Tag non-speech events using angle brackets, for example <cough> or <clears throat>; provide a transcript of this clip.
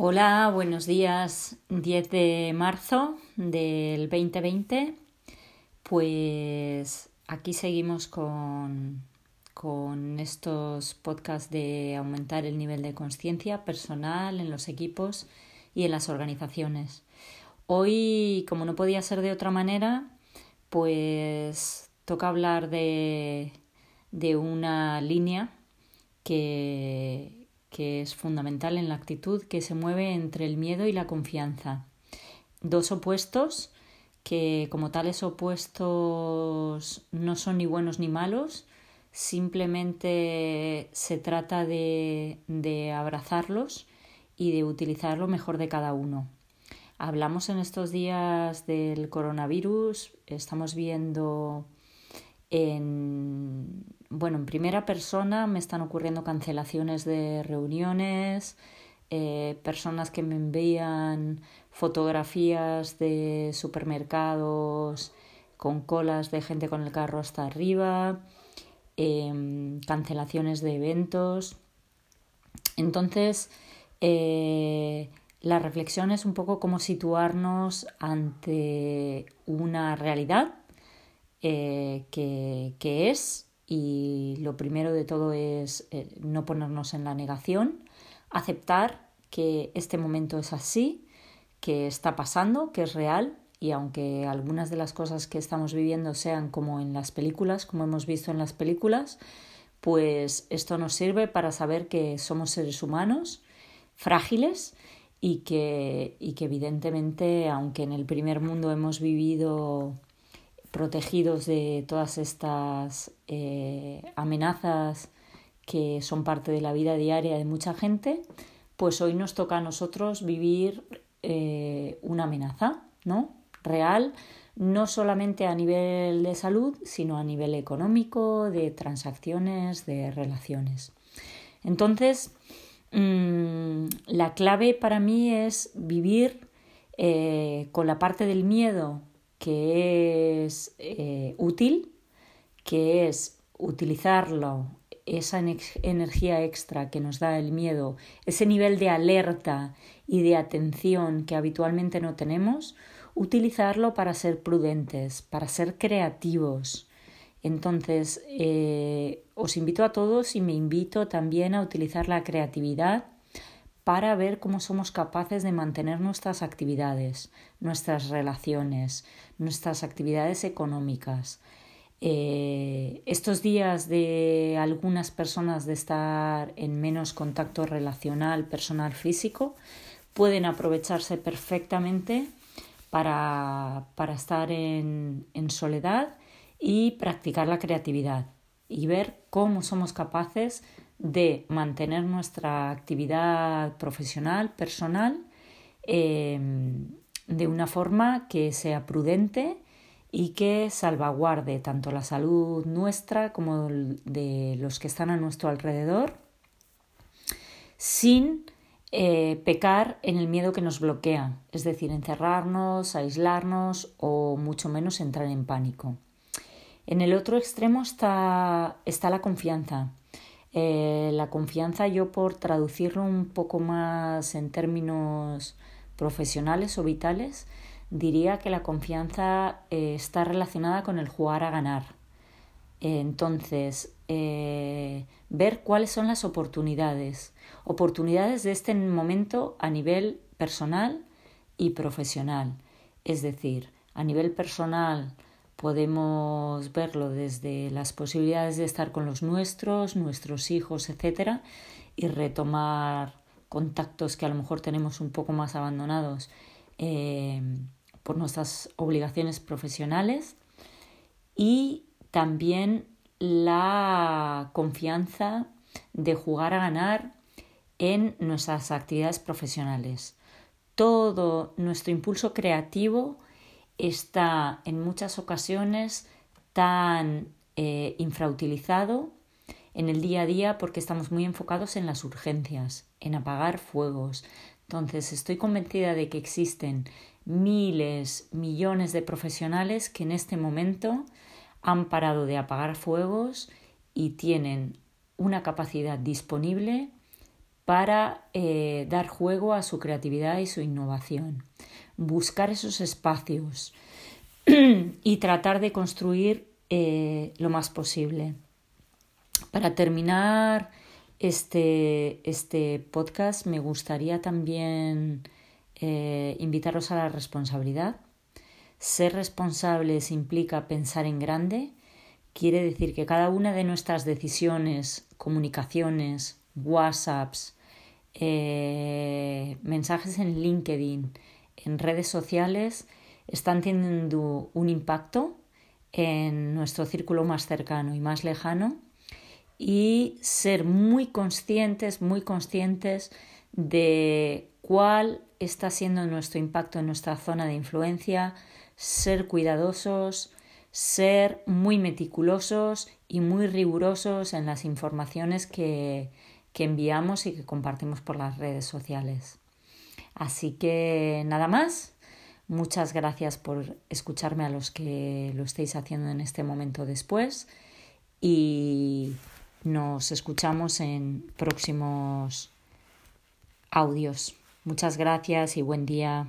Hola, buenos días. 10 de marzo del 2020. Pues aquí seguimos con, con estos podcasts de aumentar el nivel de conciencia personal en los equipos y en las organizaciones. Hoy, como no podía ser de otra manera, pues toca hablar de, de una línea que, que es fundamental en la actitud que se mueve entre el miedo y la confianza. Dos opuestos que como tales opuestos no son ni buenos ni malos, simplemente se trata de, de abrazarlos y de utilizar lo mejor de cada uno. Hablamos en estos días del coronavirus, estamos viendo en, bueno, en primera persona me están ocurriendo cancelaciones de reuniones, eh, personas que me envían fotografías de supermercados con colas de gente con el carro hasta arriba, em, cancelaciones de eventos. Entonces, eh, la reflexión es un poco como situarnos ante una realidad eh, que, es, y lo primero de todo es eh, no ponernos en la negación, aceptar que este momento es así, que está pasando, que es real, y aunque algunas de las cosas que estamos viviendo sean como en las películas, como hemos visto en las películas, pues esto nos sirve para saber que somos seres humanos frágiles y que, y que evidentemente, aunque en el primer mundo hemos vivido protegidos de todas estas eh, amenazas que son parte de la vida diaria de mucha gente, pues hoy nos toca a nosotros vivir eh, una amenaza, ¿no? Real, no solamente a nivel de salud, sino a nivel económico, de transacciones, de relaciones. Entonces, mm, la clave para mí es vivir eh, con la parte del miedo que es eh, útil, que es utilizarlo, esa energía extra que nos da el miedo, ese nivel de alerta y de atención que habitualmente no tenemos, utilizarlo para ser prudentes, para ser creativos. Entonces, eh, os invito a todos y me invito también a utilizar la creatividad para ver cómo somos capaces de mantener nuestras actividades, nuestras relaciones, nuestras actividades económicas. Eh, estos días de algunas personas de estar en menos contacto relacional, personal, físico, pueden aprovecharse perfectamente para, para estar en, en soledad y practicar la creatividad y ver cómo somos capaces de mantener nuestra actividad profesional, personal, em, de una forma que sea prudente y que salvaguarde tanto la salud nuestra como de los que están a nuestro alrededor, sin eh, pecar en el miedo que nos bloquea, es decir, encerrarnos, aislarnos o mucho menos entrar en pánico. En el otro extremo está, está la confianza. Eh, la confianza, yo por traducirlo un poco más en términos profesionales o vitales, diría que la confianza eh, está relacionada con el jugar a ganar. entonces, eh, ver cuáles son las oportunidades, oportunidades de este momento a nivel personal y profesional. Es decir, a nivel personal, podemos verlo desde las posibilidades de estar con los nuestros, nuestros hijos, etcétera, y retomar contactos que a lo mejor tenemos un poco más abandonados eh, por nuestras obligaciones profesionales y también la confianza de jugar a ganar en nuestras actividades profesionales. Todo nuestro impulso creativo está en muchas ocasiones tan eh, infrautilizado en el día a día porque estamos muy enfocados en las urgencias, en apagar fuegos. Entonces estoy convencida de que existen miles, millones de profesionales que en este momento han parado de apagar fuegos y tienen una capacidad disponible para eh, dar juego a su creatividad y su innovación. Buscar esos espacios <clears throat> y tratar de construir eh, lo más posible. Para terminar este, este podcast me gustaría también eh, invitaros a la responsabilidad. Ser responsables implica pensar en grande. Quiere decir que cada una de nuestras decisiones, comunicaciones, WhatsApps, eh, mensajes en LinkedIn, en redes sociales, están teniendo un impacto en nuestro círculo más cercano y más lejano y ser muy conscientes, muy conscientes de cuál está siendo nuestro impacto en nuestra zona de influencia, ser cuidadosos, ser muy meticulosos y muy rigurosos en las informaciones que, que enviamos y que compartimos por las redes sociales. Así que nada más. Muchas gracias por escucharme a los que lo estéis haciendo en este momento después y nos escuchamos en próximos audios. Muchas gracias y buen día.